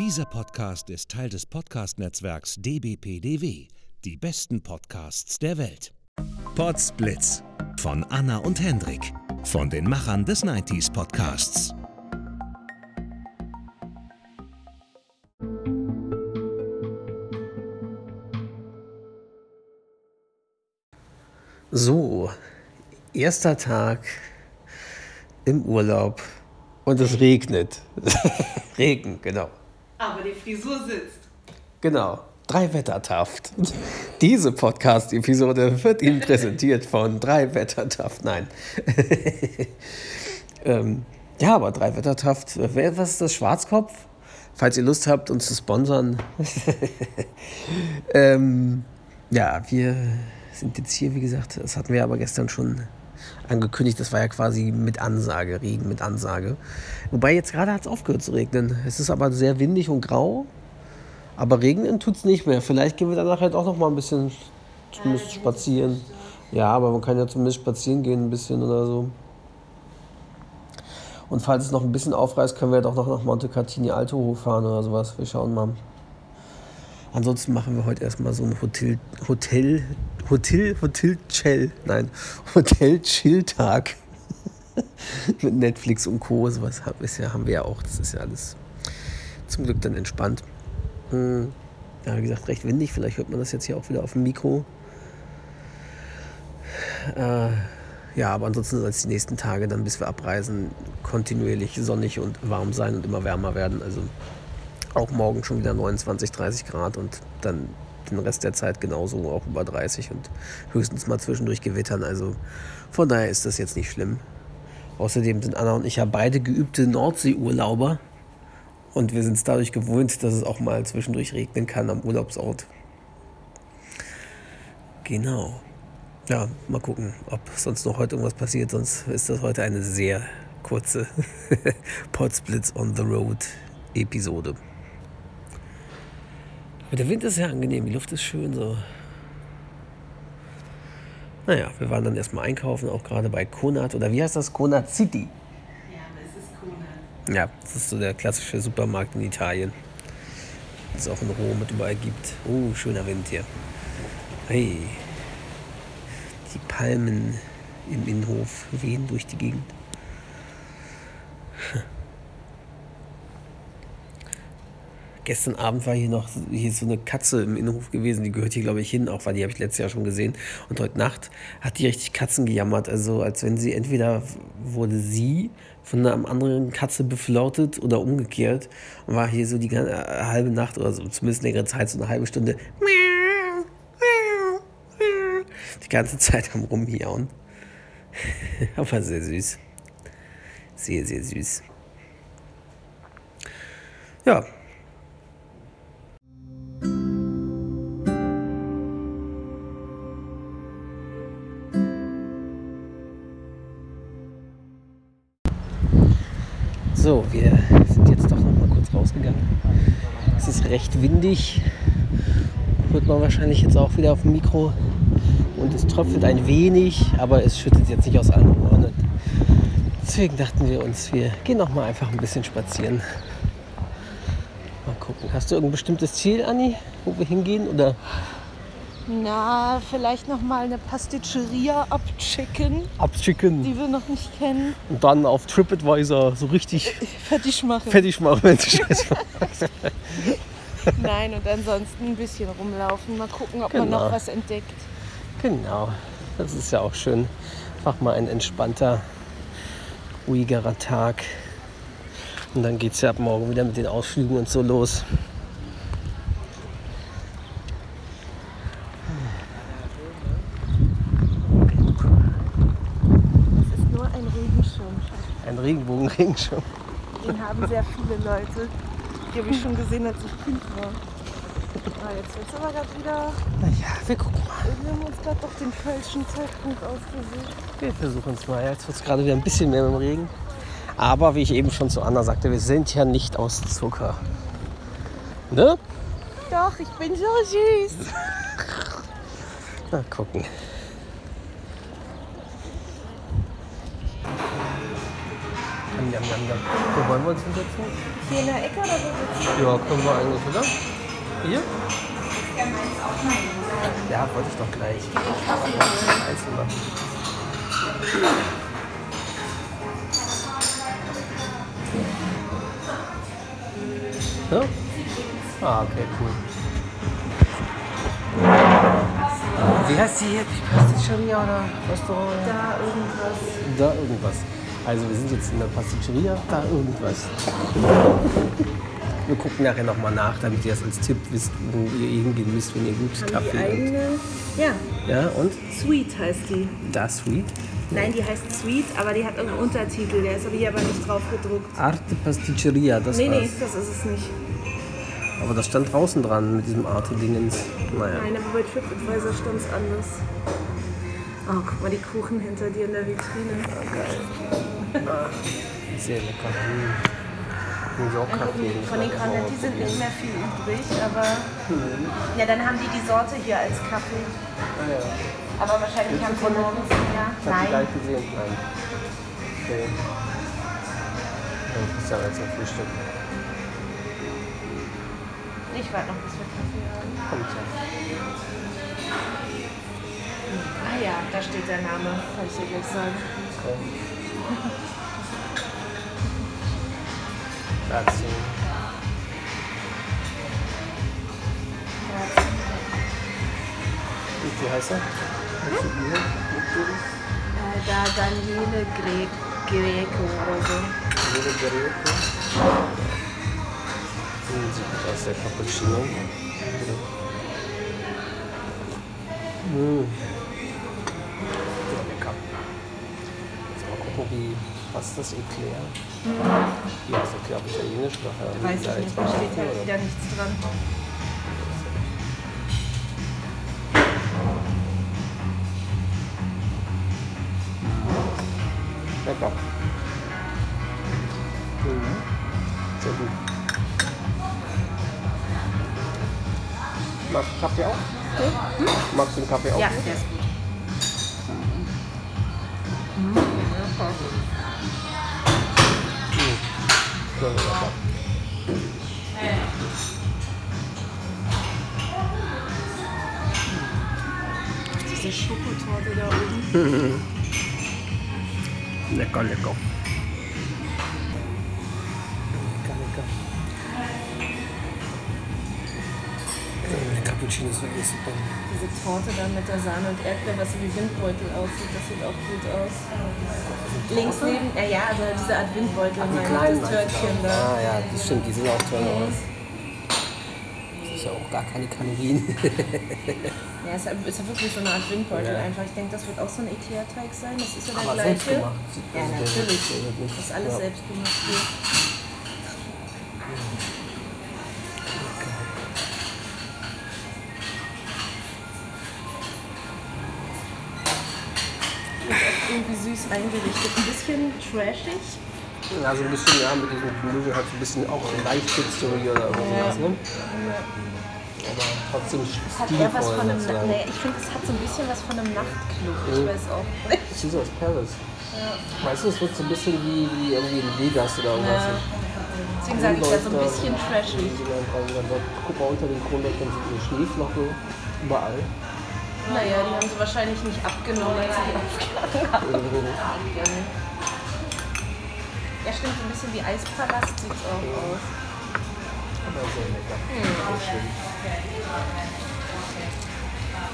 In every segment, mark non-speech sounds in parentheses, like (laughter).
Dieser Podcast ist Teil des Podcast-Netzwerks dbpdw. Die besten Podcasts der Welt. Podsblitz von Anna und Hendrik von den Machern des 90s Podcasts. So, erster Tag im Urlaub und es regnet. (laughs) Regen, genau. Aber die Frisur sitzt. Genau. Drei Wettertaft. Diese Podcast-Episode wird Ihnen präsentiert von Drei Wettertaft. Nein. (laughs) ähm, ja, aber Drei Wettertaft. Wer, was ist das? Schwarzkopf? Falls ihr Lust habt, uns zu sponsern. (laughs) ähm, ja, wir sind jetzt hier, wie gesagt, das hatten wir aber gestern schon angekündigt. Das war ja quasi mit Ansage, Regen mit Ansage. Wobei jetzt gerade hat es aufgehört zu regnen. Es ist aber sehr windig und grau. Aber regnen tut es nicht mehr. Vielleicht gehen wir danach halt auch noch mal ein bisschen zumindest spazieren. Ja, aber man kann ja zumindest spazieren gehen ein bisschen oder so. Und falls es noch ein bisschen aufreißt, können wir doch noch nach Monte Cartini Alto hochfahren oder sowas. Wir schauen mal. Ansonsten machen wir heute erstmal so ein Hotel, Hotel, Hotel, Hotel Chill, nein, Hotel Chill Tag (laughs) mit Netflix und Co. Sowas haben wir ja auch. Das ist ja alles zum Glück dann entspannt. Hm. Ja, wie gesagt, recht windig. Vielleicht hört man das jetzt hier auch wieder auf dem Mikro. Äh, ja, aber ansonsten soll es die nächsten Tage dann, bis wir abreisen, kontinuierlich sonnig und warm sein und immer wärmer werden. Also auch morgen schon wieder 29, 30 Grad und dann den Rest der Zeit genauso auch über 30 und höchstens mal zwischendurch gewittern. Also von daher ist das jetzt nicht schlimm. Außerdem sind Anna und ich ja beide geübte Nordseeurlauber und wir sind es dadurch gewohnt, dass es auch mal zwischendurch regnen kann am Urlaubsort. Genau. Ja, mal gucken, ob sonst noch heute irgendwas passiert. Sonst ist das heute eine sehr kurze (laughs) Podsplits on the Road Episode. Der Wind ist sehr angenehm, die Luft ist schön so. Naja, wir waren dann erstmal einkaufen, auch gerade bei Konat oder wie heißt das? Konat City. Ja, das ist Konat. Ja, das ist so der klassische Supermarkt in Italien. Das es auch in Rom mit überall gibt. Oh, schöner Wind hier. Hey. Die Palmen im Innenhof wehen durch die Gegend. Gestern Abend war hier noch hier so eine Katze im Innenhof gewesen, die gehört hier, glaube ich, hin, auch weil die habe ich letztes Jahr schon gesehen. Und heute Nacht hat die richtig Katzen gejammert. Also als wenn sie entweder wurde sie von einer anderen Katze beflautet oder umgekehrt und war hier so die ganze, äh, halbe Nacht oder so, zumindest längere Zeit, so eine halbe Stunde die ganze Zeit am Rumhiauen. (laughs) Aber sehr süß. Sehr, sehr süß. Ja, ist windig. Hört man wahrscheinlich jetzt auch wieder auf dem Mikro. Und es tröpfelt ein wenig, aber es schüttet jetzt nicht aus allen Rohren. Deswegen dachten wir uns, wir gehen noch mal einfach ein bisschen spazieren. Mal gucken. Hast du irgendein bestimmtes Ziel, Anni, wo wir hingehen? Oder Na, vielleicht noch mal eine Pasticceria abchecken, abschicken die wir noch nicht kennen. und dann auf TripAdvisor so richtig Fertig machen. fertig machen, wenn du Scheiß machst? (laughs) (laughs) Nein, und ansonsten ein bisschen rumlaufen. Mal gucken, ob man Genau. noch was entdeckt. Genau, das ist ja auch schön. Einfach mal ein entspannter, ruhigerer Tag. Und dann geht es ja ab morgen wieder mit den Ausflügen und so los. Das ist nur ein Regenschirm. Ein Regenbogenring schon. Den haben sehr viele Leute. Die habe ich schon gesehen, als ich Kind war. Ah, jetzt wird es aber gerade wieder. Naja, wir gucken mal. Wir haben uns gerade doch den falschen Zeitpunkt ausgesucht. Wir versuchen es mal. Jetzt wird es gerade wieder ein bisschen mehr mit dem Regen. Aber wie ich eben schon zu Anna sagte, wir sind ja nicht aus Zucker. Ne? Doch, ich bin so süß. (laughs) Mal gucken. Jam, jam. Wo wollen wir uns hinsetzen? Hier in der Ecke oder wo sitzt Ja, können wir eigentlich, oder? Hier? Ja, wollte ich doch gleich. Einzeln machen. Ja? Ah, okay, cool. Wie heißt die hier? Pasticceria oder Restaurant? Da irgendwas. Da irgendwas. Also wir sind jetzt in der Pasticceria, da irgendwas. Wir gucken nachher nochmal nach, damit ihr das als Tipp wisst, wo ihr hingehen müsst, wenn ihr gut Haben die Kaffee habt. eigene? Ja, Ja, und? Sweet heißt die. Da Sweet. Nein, die heißt Sweet, aber die hat irgendeinen Untertitel. Der ist aber hier aber nicht drauf gedruckt. Arte Pasticceria, das Nee, nee, war's. das ist es nicht. Aber das stand draußen dran mit diesem Arte-Dingens. Naja. Nein, aber bei TripAdvisor stand es anders. Oh, guck mal, die Kuchen hinter dir in der Vitrine. Sehr lecker. Hm. New York Kaffee. Von den Cornetti sind nicht mehr viel übrig, aber ja, dann haben die die Sorte hier als Kaffee. Ah, ja. Aber wahrscheinlich haben sie morgens ja. Ich Nein. gleich gesehen. Nein. Okay. Das ist ja jetzt ein Frühstück. Ich warte noch, bis wir Kaffee haben. Kommt ja. Da steht der Name, kann ich dir gleich sagen. Okay. Und wie heißt er? Er? Äh, da Daniele Gre Greco oder so. Jede Geräte. Hm, Sieht gut aus, der Cappuccino. Hm. Wie, was ist das Eclair? Ja, ist Eclair auf Italienisch. Daher Weiß ich nicht, da steht halt wieder nichts dran. Lecker. Mhm. Sehr gut. Magst du Kaffee auch? Magst du den Kaffee auch? Ja, der ist gut. Sehr lecker. Diese Schokotorte da oben. Lecker, lecker. Lecker, ist super. Diese Torte da mit der Sahne und Erdbeer, was so wie Windbeutel aussieht, das sieht auch gut aus. Links neben, ja, ja, also diese Art Windbeutel, ich, kleinen das Törtchen da. Ah ja, das stimmt, die sehen auch toll aus. Das ist ja auch gar keine Kalorien. (laughs) Ja, es ist ja- wirklich so eine Art Windbeutel Ja. einfach. Ich denke, das wird auch so ein Ikea-Teig sein. Das ist ja der Aber gleiche. selbst gemacht. Ja, Also natürlich. Das ist alles ja. selbst gemacht hier. Eingerichtet. Ein bisschen trashig. Ja, so ein bisschen, ja, mit diesem Gemüse hat so ein bisschen auch leicht Pizzeria oder irgendwas, ne? Aber trotzdem Es hat eher was stilvoll von einem. sozusagen. Nee, ich finde, es hat so ein bisschen was von einem Nachtclub. Ich Mhm. weiß auch nicht. Caesars Palace. Weißt du, es wird so ein bisschen wie, wie irgendwie in Vegas oder irgendwas. Ja. Deswegen sage ich ja so ein bisschen trashig. Guck mal unter den Kronlöchern sind eine Schneeflocke überall. Naja, die haben sie wahrscheinlich nicht abgenommen, als sie die aufgegangen (laughs) haben. Ja, stimmt, so ein bisschen wie Eispalast sieht es auch aus. Aber sehr lecker. Schön.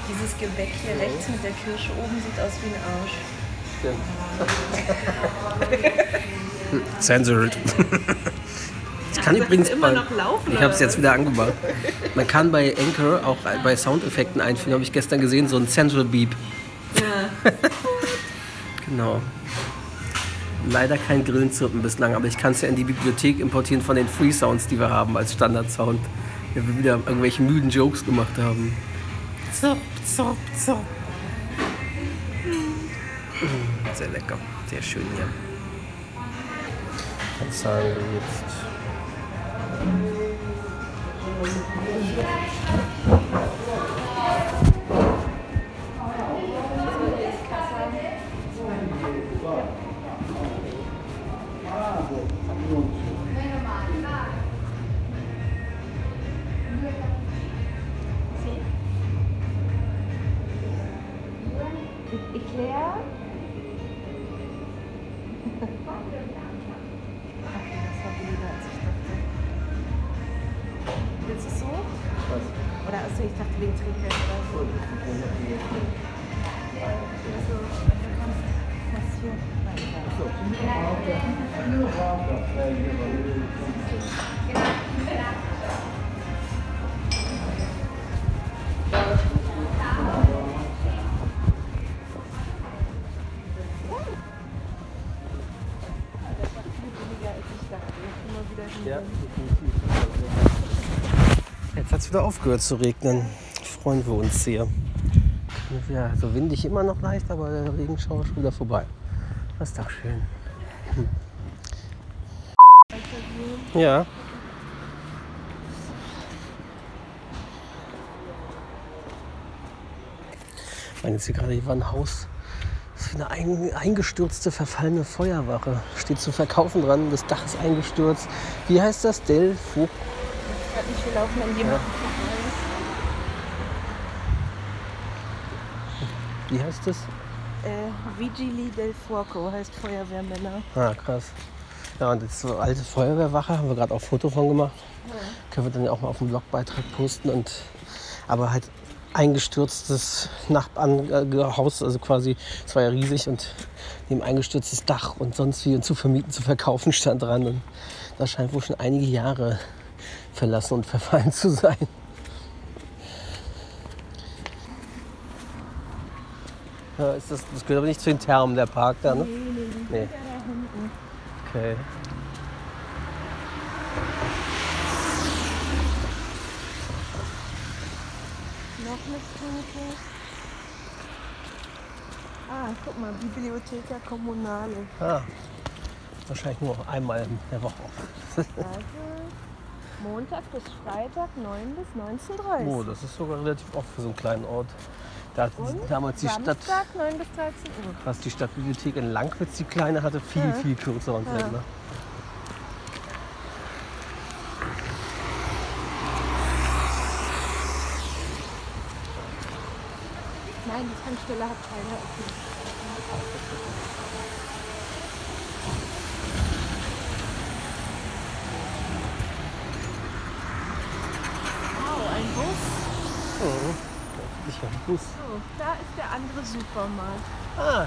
Dieses Gebäck hier rechts mit der Kirsche oben sieht aus wie ein Arsch. Stimmt. (laughs) Censored. (laughs) Ich kann übrigens immer bei, noch laufen, Ich habe es jetzt wieder angemacht. Man kann bei Anchor auch bei Soundeffekten einfügen, habe ich gestern gesehen, so ein Central Beep. Ja. (laughs) Genau. Leider kein Grillenzirpen bislang, aber ich kann es ja in die Bibliothek importieren von den Free Sounds, die wir haben als Standardsound. Wenn wir wieder irgendwelche müden Jokes gemacht haben. Zirp, zirp, zirp. Sehr lecker, sehr schön hier. Was sagen wir jetzt? Thank you. Wieder aufgehört zu regnen. Freuen wir uns sehr. Ja, so windig immer noch leicht, aber der Regenschauer ist schon wieder vorbei. Das ist doch schön. Hm. Ja. Ich meine, jetzt hier gerade, hier war ein Haus, das ist eine ein, eingestürzte, verfallene Feuerwache. Steht zu verkaufen dran, das Dach ist eingestürzt. Wie heißt das? Del? Wir laufen an jemanden vorbei. Wie heißt das? Äh, Vigili del Fuoco heißt Feuerwehrmänner. Ah, krass. Ja, und jetzt so alte Feuerwehrwache, haben wir gerade auch Foto von gemacht. Können wir dann ja auch mal auf dem Blogbeitrag posten. Und, aber halt eingestürztes Nachbarnhaus, also quasi, es war ja riesig und neben eingestürztes Dach und sonst wie und zu vermieten, zu verkaufen stand dran. Und das scheint wohl schon einige Jahre verlassen und (laughs) verfallen zu sein. Ja, ist das, das gehört aber nicht zu den Thermen, der Park da, ne? Nee. Okay. Noch eine Stunde. Ah, guck mal, Bibliotheca Kommunale. Ah, wahrscheinlich nur einmal in der Woche. Also Montag bis Freitag 9 bis 19.30 Oh, das ist sogar relativ oft für so einen kleinen Ort. Da hat Und damals die Stadt, Samstag 9 bis 13 Uhr. was die Stadtbibliothek in Langwitz, die kleine, hatte viel, Ja. viel kürzeren Ja. Sender. Nein, die Tankstelle hat keine offen. Wow, ein Bus. Ich hab einen Bus. So, da ist der andere Supermarkt. Ah,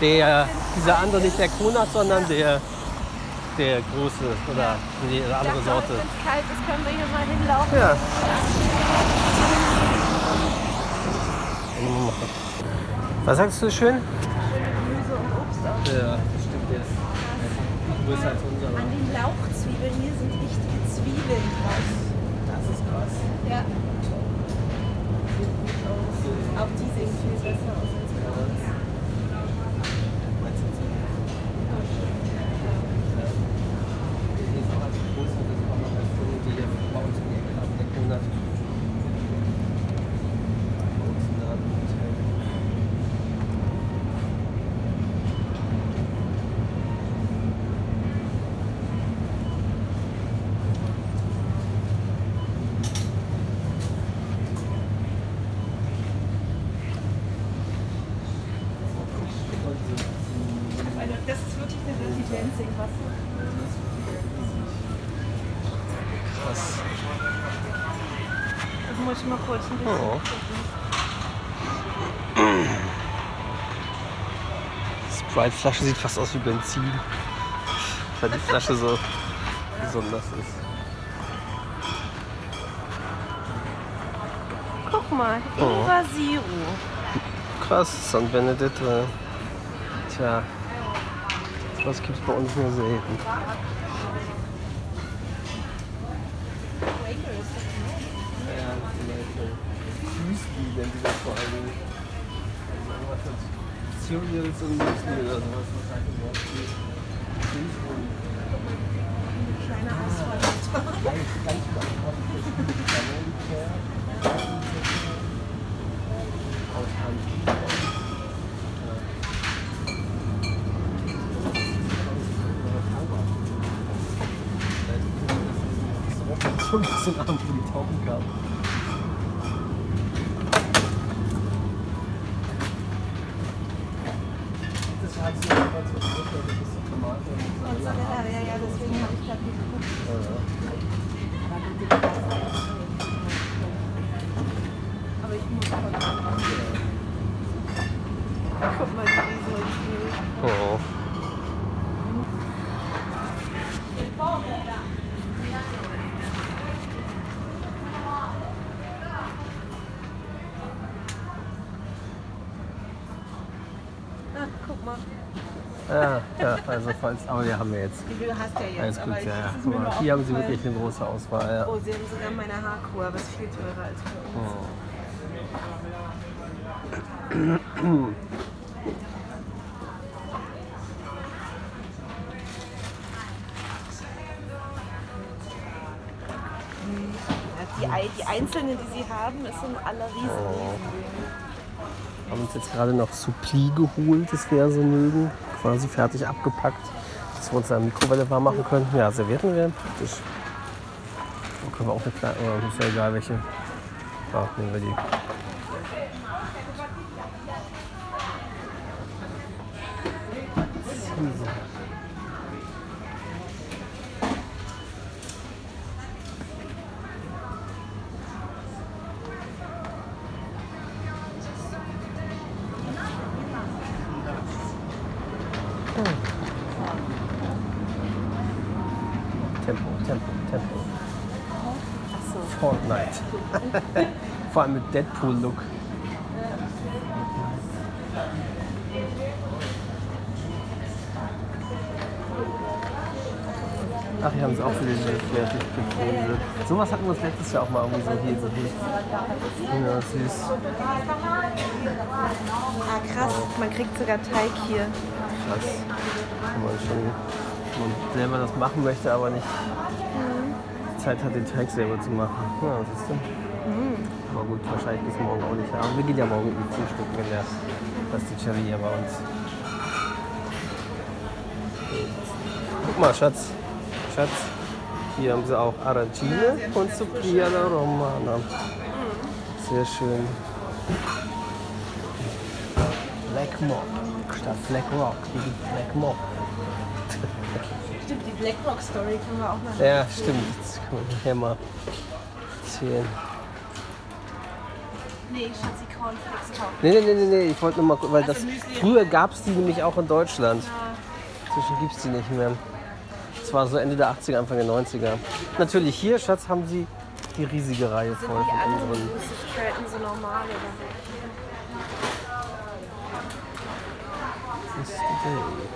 der, dieser andere, nicht der Kronach, sondern der, der große oder die andere Sorte. Wenn es kalt ist, können wir hier mal hinlaufen. Ja. Was sagst du schön? Gemüse und Obst auch. Ja, das stimmt jetzt. Größer als unser. An den Lauchzwiebeln hier sind richtige Zwiebeln drauf. Das ist krass. Ja. Sieht gut aus. Auch die Sprite-Flasche sieht fast aus wie Benzin. Weil die Flasche so besonders ist. Guck mal, Oh. Ingwer Zero. Krass, San Benedetto. Tja, sowas gibt's bei uns nur selten. Cereals und Müsli oder sowas. Halt steht. Müsli. Kleiner Ausfall. Ganz, ganz. Aus Hand. So ein bisschen Abend, wo die Tauben kamen. Das hat sich aber zu ein bisschen Tomate und Und so, ja, ja, ja, deswegen habe ich gerade geguckt. Ja, ja. Ah, guck mal. Ja, ja, also falls, aber die haben wir jetzt. Die hast ja jetzt. Alles gut, ja, ja. Hier haben sie wirklich eine große Auswahl. Ja. Oh, sie haben sogar meine Haarkur, aber ist viel teurer als bei uns. Ja, die, Ei- die einzelnen, die sie haben, ist sind alle riesen. Haben uns jetzt gerade noch Suppli geholt, das wir ja so mögen. Quasi fertig abgepackt. Dass wir uns eine Mikrowelle warm machen können. Ja, Servietten wären praktisch. Dann können wir auch eine kleine, oder ist ja egal welche. Ja, nehmen wir die. So. Deadpool-Look. Ach, hier haben sie auch für den fertig gefunden. Sowas hatten wir uns letztes Jahr auch mal irgendwie so hier so hier. Ja, süß. Ah, krass. Man kriegt sogar Teig hier. Krass. Kann man schon, wenn man selber das machen möchte, aber nicht Zeit hat, den Teig selber zu machen. Ja, was ist denn? Gut, wahrscheinlich bis morgen auch nicht. Aber wir gehen ja morgen irgendwie frühstücken in der Pasticceria bei uns. Guck mal, Schatz. Schatz. Hier haben sie auch Arancine und Supplia alla Romana. Sehr schön. Black Mob statt Black Rock. Hier gibt Black Mob. Stimmt, die Blackrock Story können wir auch mal. Ja, stimmt. Das kann man nachher mal erzählen. Nee, Schatzi Cornflakes kaufen. Nee, nee, nee, nee, ich wollte nur mal gucken, weil das, Also Müsli. früher gab es die nämlich auch in Deutschland. Inzwischen gibt es die nicht mehr. Das war so Ende der 80er, Anfang der 90er. Natürlich hier, Schatz, haben sie die riesige Reihe Sind voll die von anderen unseren. So normal oder This today.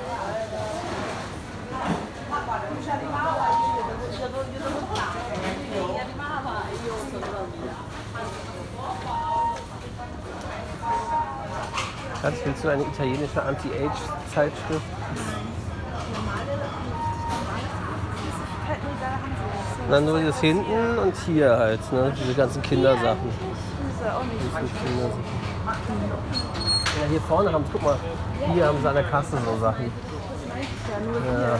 Schatz, willst du eine italienische Anti-Age-Zeitschrift? Na, nur das hinten und hier halt, ne? Diese ganzen Kindersachen. Diese. Kindersachen. Ja, hier vorne haben sie, guck mal, hier haben sie an der Kasse so Sachen. Ja.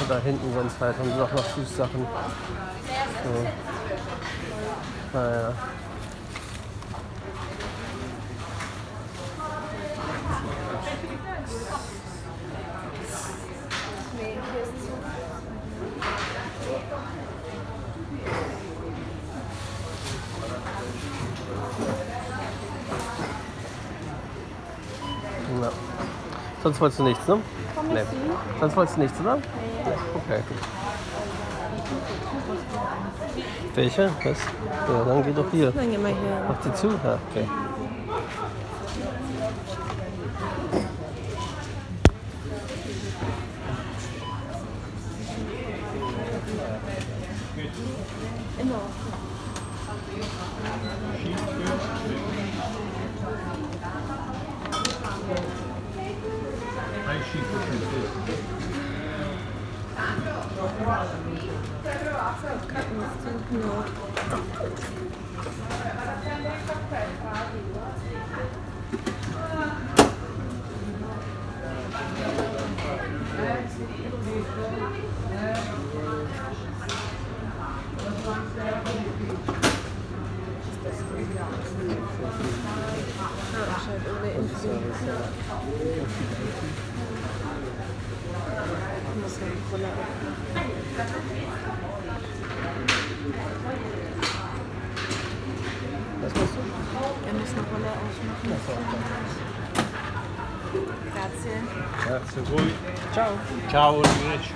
Und da hinten sonst halt haben sie auch noch Süßsachen. So. Naja. Sonst wolltest du nichts, ne? Nee. Sonst wolltest du nichts, oder? Okay. Welche? Was? Ja, dann geh doch hier. Dann gehen wir hier. Mach die zu? Ja, okay. Grazie. Grazie a voi. Ciao. Ciao, arrivederci.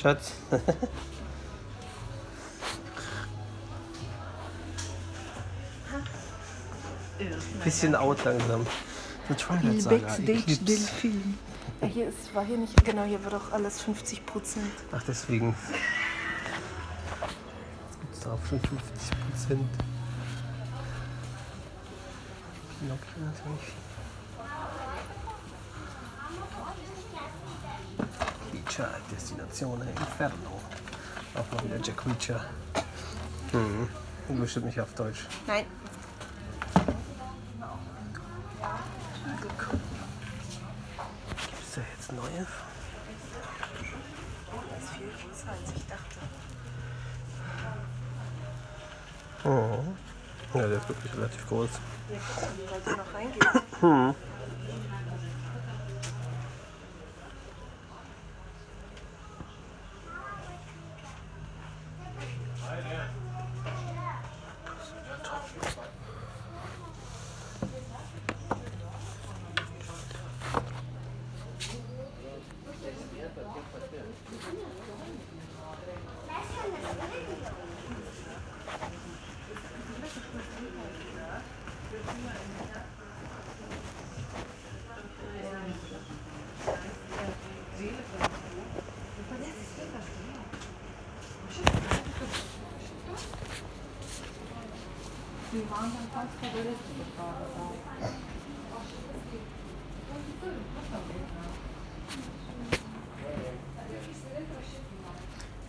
Schatz. Bisschen out langsam. The Twilight Saga. Ich lieb's. Film. Ja, hier ist, war hier nicht, genau, hier war doch alles 50 Prozent. Ach, deswegen. Jetzt gibt's darauf schon 50 Prozent. Pinocchio natürlich viel. Reacher, Destination Inferno. Auch mal wieder Jack Reacher. Mhm. Bestimmt nicht auf Deutsch. Nein. Ist da jetzt neue? Das ist viel größer als ich dachte. Oh. Ja, der ist wirklich relativ groß. Hier gucken, wie weit hier noch reingeht.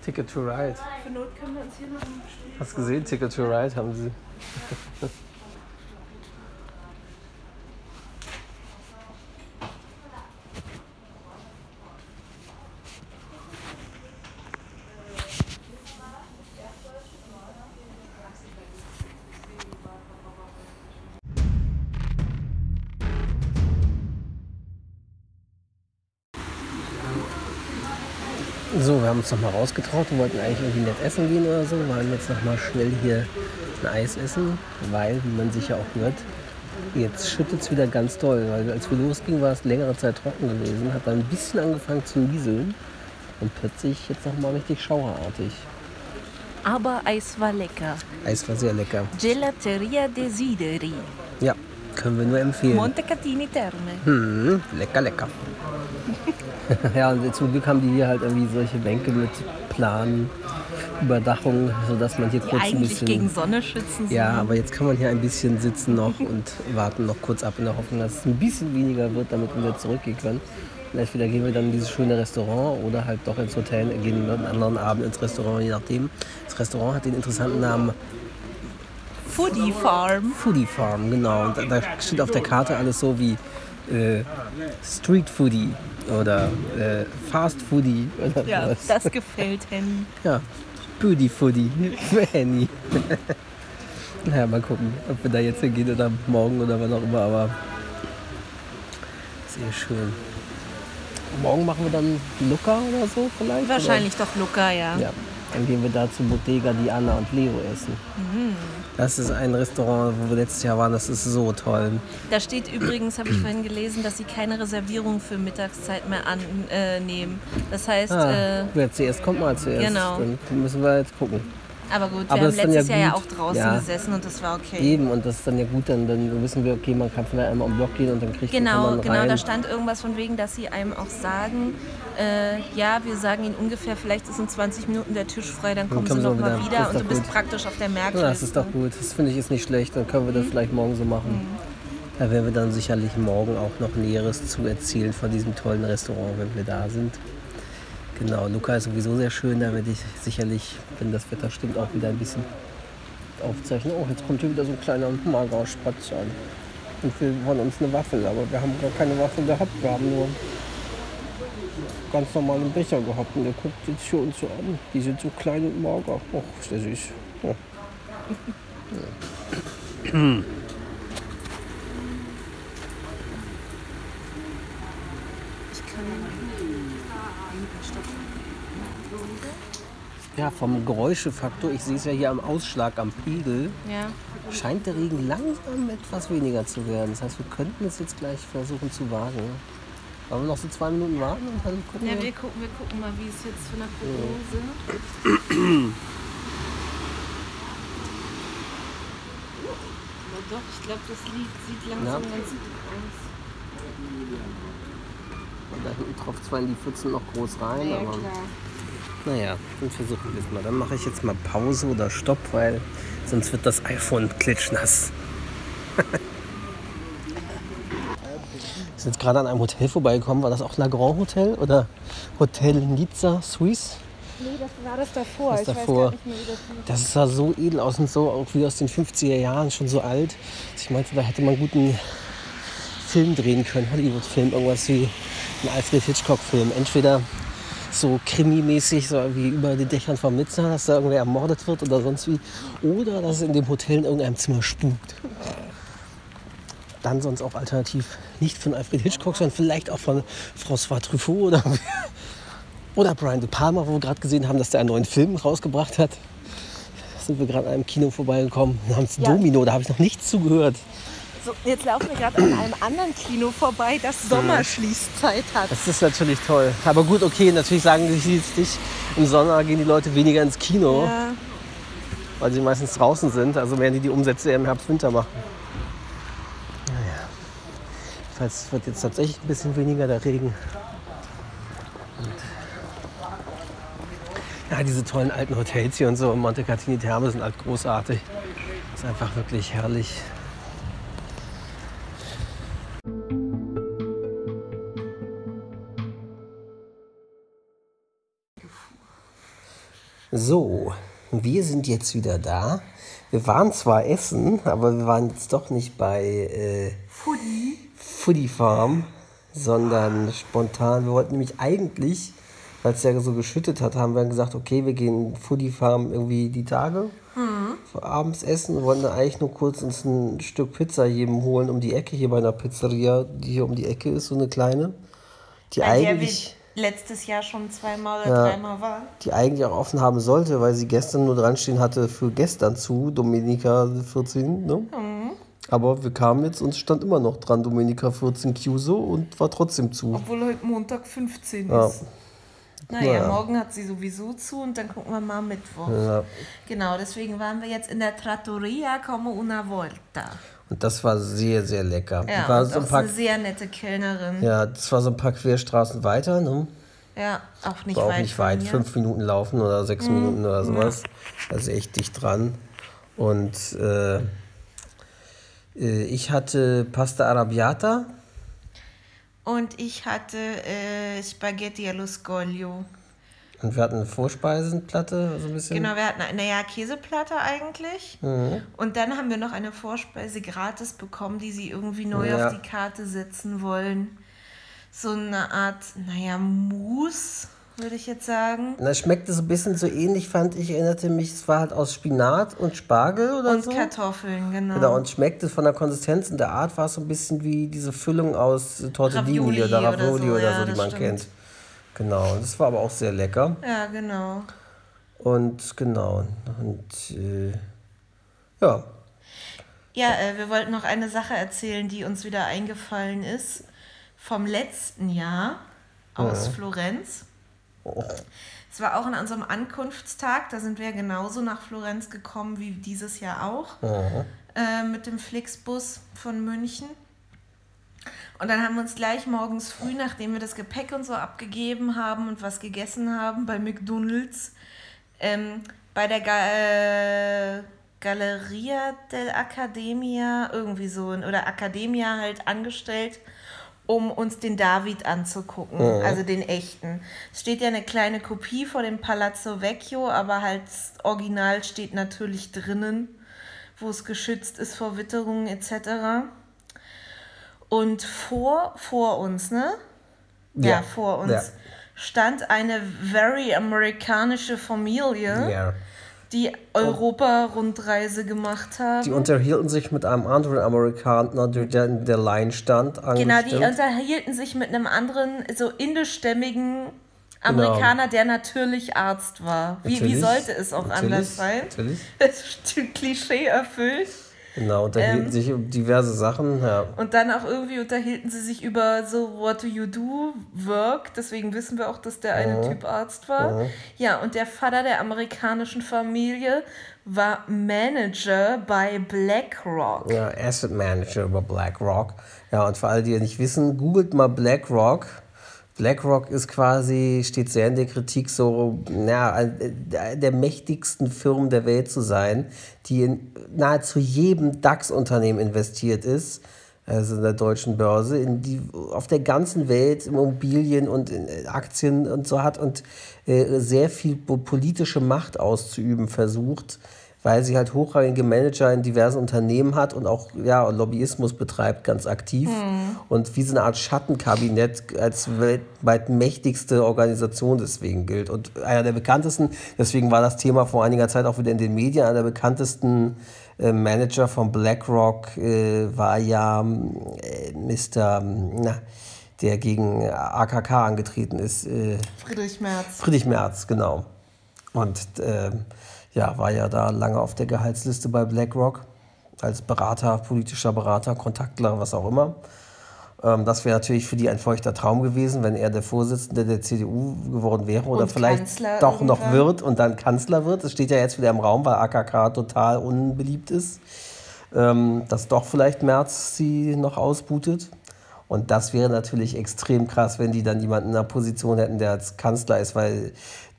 Ticket to Ride. Für Not können wir uns hier noch. Hast du gesehen? Ticket to Ride haben sie. So, wir haben uns noch mal rausgetraut. Wir wollten eigentlich irgendwie nett essen gehen oder so. Wir waren jetzt noch mal schnell hier ein Eis essen, weil, wie man sicher auch hört, jetzt schüttet es wieder ganz doll. Weil als wir losgingen, war es längere Zeit trocken gewesen, hat dann ein bisschen angefangen zu nieseln und plötzlich jetzt noch mal richtig schauerartig. Aber Eis war lecker. Eis war sehr lecker. Gelateria Desideri. Können wir nur empfehlen. Montecatini Terme. Mhm, lecker, lecker. (laughs) ja, und zum Glück haben die hier halt irgendwie solche Bänke mit Plan, Überdachung, sodass man hier Die kurz ein bisschen... gegen Sonne schützen sollen. Ja, aber jetzt kann man hier ein bisschen sitzen noch (laughs) und warten noch kurz ab in der Hoffnung, dass es ein bisschen weniger wird, damit wir wieder zurückgehen können. Und entweder gehen wir dann in dieses schöne Restaurant oder halt doch ins Hotel, gehen einen anderen Abend ins Restaurant, je nachdem. Das Restaurant hat den interessanten Namen Foodie Farm. Foodie Farm, genau. Und da, da steht auf der Karte alles so wie äh, Street Foodie oder äh, Fast Foodie oder Ja, sowas. das gefällt (laughs) Henny. Ja, Booty Foodie (laughs) für Henny. (laughs) naja, mal gucken, ob wir da jetzt hingehen oder morgen oder wann auch immer, aber sehr schön. Morgen machen wir dann Luca oder so vielleicht? Wahrscheinlich doch Luca, ja. Oder? Ja, dann gehen wir da zu Bottega di Anna und Leo essen. Mhm. Das ist ein Restaurant, wo wir letztes Jahr waren, das ist so toll. Da steht übrigens, habe ich vorhin gelesen, dass sie keine Reservierung für Mittagszeit mehr annehmen. Äh, das heißt, Ah, äh, wer zuerst kommt, mal zuerst. Genau. Dann müssen wir jetzt gucken. Aber gut, wir aber haben letztes ja Jahr ja auch draußen Ja. gesessen und das war okay. Eben, und das ist dann ja gut, dann, dann wissen wir, okay, man kann vielleicht einmal um Block gehen und dann kriegt Genau, man genau, rein. da stand irgendwas von wegen, dass sie einem auch sagen, äh, ja, wir sagen ihnen ungefähr, vielleicht ist in 20 Minuten der Tisch frei, dann kommen kommen sie sie noch mal wieder. wieder und du bist gut. praktisch auf der ja, Märkliste. das ist doch gut. Das finde ich ist nicht schlecht. Dann können wir das vielleicht morgen so machen. Da werden wir dann sicherlich morgen auch noch Näheres zu erzählen von diesem tollen Restaurant, wenn wir da sind. Genau, Luca ist sowieso sehr schön, da werde ich sicherlich, wenn das Wetter stimmt, auch wieder ein bisschen aufzeichnen. Oh, jetzt kommt hier wieder so ein kleiner magerer Spatz an. Und will von uns eine Waffel, aber wir haben gar keine Waffel gehabt. Wir haben nur ganz normalen Becher gehabt und der guckt jetzt für uns so an. Die sind so klein und mager. Och, ist der süß. Oh. Ja, (clears throat) vom Geräuschefaktor, ich sehe es ja hier am Ausschlag am Pegel, Ja. scheint der Regen langsam etwas weniger zu werden. Das heißt, wir könnten es jetzt gleich versuchen zu wagen. Wollen wir noch so zwei Minuten warten und dann gucken Ja, wir? wir gucken, wir gucken mal, wie es jetzt von der Prognose. Aber doch, ich glaube, das Lied sieht langsam Ja. ganz gut aus. Und da hinten tropft zwar in die Pfützen noch groß rein, Ja, aber klar. Naja, dann versuchen wir es mal. Dann mache ich jetzt mal Pause oder Stopp, weil sonst wird das iPhone klitschnass. (laughs) Wir sind jetzt gerade an einem Hotel vorbeigekommen. War das auch La Grand Hotel oder Hotel Nizza Suisse? Nee, das war das davor. Das ich davor. nicht mehr, das. Das sah so edel aus und so auch wie aus den 50er Jahren, schon so alt. Ich meinte, da hätte man einen guten Film drehen können, Hollywood-Film, irgendwas wie ein Alfred Hitchcock-Film. Entweder so krimimäßig, so wie über den Dächern von Nizza, dass da irgendwer ermordet wird oder sonst wie. Oder dass es in dem Hotel in irgendeinem Zimmer spukt. Dann sonst auch alternativ nicht von Alfred Hitchcock, sondern vielleicht auch von François Truffaut oder, (laughs) oder Brian De Palma, wo wir gerade gesehen haben, dass der einen neuen Film rausgebracht hat. Da sind wir gerade an einem Kino vorbeigekommen, namens Ja. Domino, da habe ich noch nichts zugehört. So, jetzt laufen wir gerade an einem anderen Kino vorbei, das Sommerschließzeit hat. Das ist natürlich toll. Aber gut, okay, natürlich sagen die jetzt nicht, im Sommer gehen die Leute weniger ins Kino, Ja. weil sie meistens draußen sind. Also werden die die Umsätze eher im Herbst, Winter machen. Naja. Jedenfalls wird jetzt tatsächlich ein bisschen weniger der Regen. Und ja, diese tollen alten Hotels hier und so Monte Catini Terme sind halt großartig. Ist einfach wirklich herrlich. So, wir sind jetzt wieder da. Wir waren zwar essen, aber wir waren jetzt doch nicht bei äh, Foodie. Foodie Farm, sondern spontan. Wir wollten nämlich eigentlich, weil es ja so geschüttet hat, haben wir gesagt, okay, wir gehen Foodie Farm irgendwie die Tage für abends essen und wollten eigentlich nur kurz uns ein Stück Pizza jedem holen um die Ecke hier bei einer Pizzeria, die hier um die Ecke ist, so eine kleine. Die wir eigentlich letztes Jahr schon zweimal oder Ja. dreimal waren. die eigentlich auch offen haben sollte, weil sie gestern nur dran stehen hatte für gestern zu, Dominika 14. Ne? Mhm. Aber wir kamen jetzt und stand immer noch dran, Dominika 14 Cuso und war trotzdem zu. Obwohl heute Montag 15 Ja. ist. Naja, Naja. morgen hat sie sowieso zu und dann gucken wir mal Mittwoch. Ja. Genau, deswegen waren wir jetzt in der Trattoria Como una Volta. Und das war sehr, sehr lecker. Ja, war so ein auch paar, eine sehr nette Kellnerin. ja, das war so ein paar Querstraßen weiter. Ne? Ja, auch nicht War auch weit. nicht von weit, hier. fünf Minuten laufen oder sechs Mhm. Minuten oder sowas. Also echt dicht dran. Und äh, äh, ich hatte Pasta Arrabbiata. Und ich hatte äh, Spaghetti allo scoglio. Und wir hatten eine Vorspeisenplatte, so ein bisschen. Genau, wir hatten eine ja, Käseplatte eigentlich. Mhm. Und dann haben wir noch eine Vorspeise gratis bekommen, die sie irgendwie neu Ja. auf die Karte setzen wollen. So eine Art, naja, Mousse, würde ich jetzt sagen. Und das schmeckte so ein bisschen so ähnlich, fand ich, erinnerte mich, es war halt aus Spinat und Spargel oder Und so. Kartoffeln, genau. Genau, und schmeckte von der Konsistenz und der Art war es so ein bisschen wie diese Füllung aus Tortellini Ravioli oder oder Ravioli so, oder so, ja, die man stimmt. kennt. Genau, das war aber auch sehr lecker. Ja, genau. Und genau, und äh, ja, Ja, äh, wir wollten noch eine Sache erzählen, die uns wieder eingefallen ist. Vom letzten Jahr aus Florenz. Es war auch an unserem Ankunftstag, da sind wir genauso nach Florenz gekommen wie dieses Jahr auch. Äh, mit dem Flixbus von München. Und dann haben wir uns gleich morgens früh, nachdem wir das Gepäck und so abgegeben haben und was gegessen haben bei McDonalds, ähm, bei der Ga äh, Galleria dell'Accademia irgendwie so, oder Academia halt angestellt um uns den David anzugucken, Mhm. also den echten. Es steht ja eine kleine Kopie vor dem Palazzo Vecchio, aber halt das Original steht natürlich drinnen, wo es geschützt ist vor Witterungen etc. Und vor, vor uns, ne? Ja, Ja, vor uns ja. stand eine very amerikanische Familie, Ja. die Europa-Rundreise gemacht haben. Die unterhielten sich mit einem anderen Amerikaner, der in der Line stand. Genau, die unterhielten sich mit einem anderen, so indischstämmigen Amerikaner, der natürlich Arzt war. Wie, wie Natürlich, sollte es auch anders sein? Natürlich. (laughs) Das ist Klischee erfüllt. Genau, unterhielten Ähm. sich um diverse Sachen. Ja. Und dann auch irgendwie unterhielten sie sich über so What do you do work. Deswegen wissen wir auch, dass der eine Mhm. Typ Arzt war. Ja, und der Vater der amerikanischen Familie war Manager bei BlackRock. Ja, Asset Manager über BlackRock. Ja, und für alle, die nicht wissen, googelt mal BlackRock. BlackRock ist quasi, steht sehr in der Kritik, so na, eine der mächtigsten Firmen der Welt zu sein, die in nahezu jedem DAX-Unternehmen investiert ist, also in der deutschen Börse, in die, auf der ganzen Welt Immobilien und in Aktien und so hat und äh, sehr viel po- politische Macht auszuüben versucht weil sie halt hochrangige Manager in diversen Unternehmen hat und auch ja, Lobbyismus betreibt, ganz aktiv. Und wie so eine Art Schattenkabinett als weltweit mächtigste Organisation deswegen gilt. Und einer der bekanntesten, deswegen war das Thema vor einiger Zeit auch wieder in den Medien, einer der bekanntesten äh, Manager von BlackRock äh, war ja äh, Mr. Na, der gegen AKK angetreten ist. Äh, Friedrich Merz. Friedrich Merz, genau. Und ähm, ja, war ja da lange auf der Gehaltsliste bei BlackRock als Berater, politischer Berater, Kontaktler, was auch immer. Ähm, das wäre natürlich für die ein feuchter Traum gewesen, wenn er der Vorsitzende der CDU geworden wäre oder Und vielleicht Kanzler doch noch irgendwann. wird und dann Kanzler wird. Das steht ja jetzt wieder im Raum, weil AKK total unbeliebt ist. Ähm, dass doch vielleicht Merz sie noch ausbootet. Und das wäre natürlich extrem krass, wenn die dann jemanden in einer Position hätten, der als Kanzler ist, weil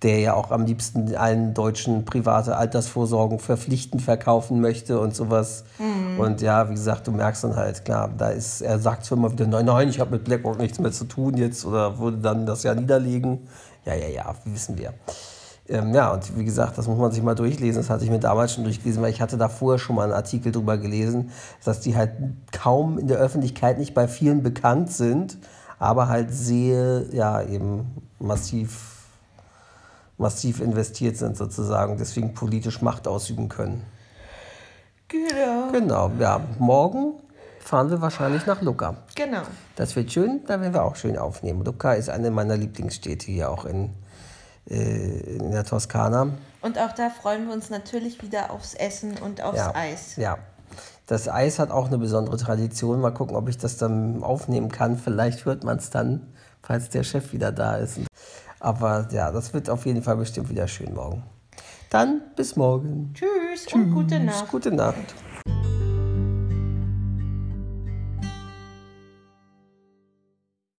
der ja auch am liebsten allen Deutschen private Altersvorsorgen verpflichtend verkaufen möchte und sowas. Und ja, wie gesagt, du merkst dann halt, klar, da ist, er sagt zwar immer wieder, nein, nein, ich habe mit BlackRock nichts mehr zu tun jetzt oder würde dann das ja niederlegen. Ja, ja, ja, wissen wir. Ähm, ja, und wie gesagt, das muss man sich mal durchlesen. Das hatte ich mir damals schon durchgelesen, weil ich hatte da vorher schon mal einen Artikel drüber gelesen, dass die halt kaum in der Öffentlichkeit nicht bei vielen bekannt sind, aber halt sehr, ja, eben massiv, massiv investiert sind sozusagen, deswegen politisch Macht ausüben können. Genau. Genau, ja, morgen fahren wir wahrscheinlich nach Lucca. Genau. Das wird schön, da werden wir auch schön aufnehmen. Lucca ist eine meiner Lieblingsstädte hier auch in, äh, in der Toskana. Und auch da freuen wir uns natürlich wieder aufs Essen und aufs ja. Eis. Ja. Das Eis hat auch eine besondere Tradition. Mal gucken, ob ich das dann aufnehmen kann. Vielleicht hört man es dann, falls der Chef wieder da ist. Aber ja, das wird auf jeden Fall bestimmt wieder schön morgen. Dann bis morgen. Tschüss, und gute Nacht. Gute Nacht.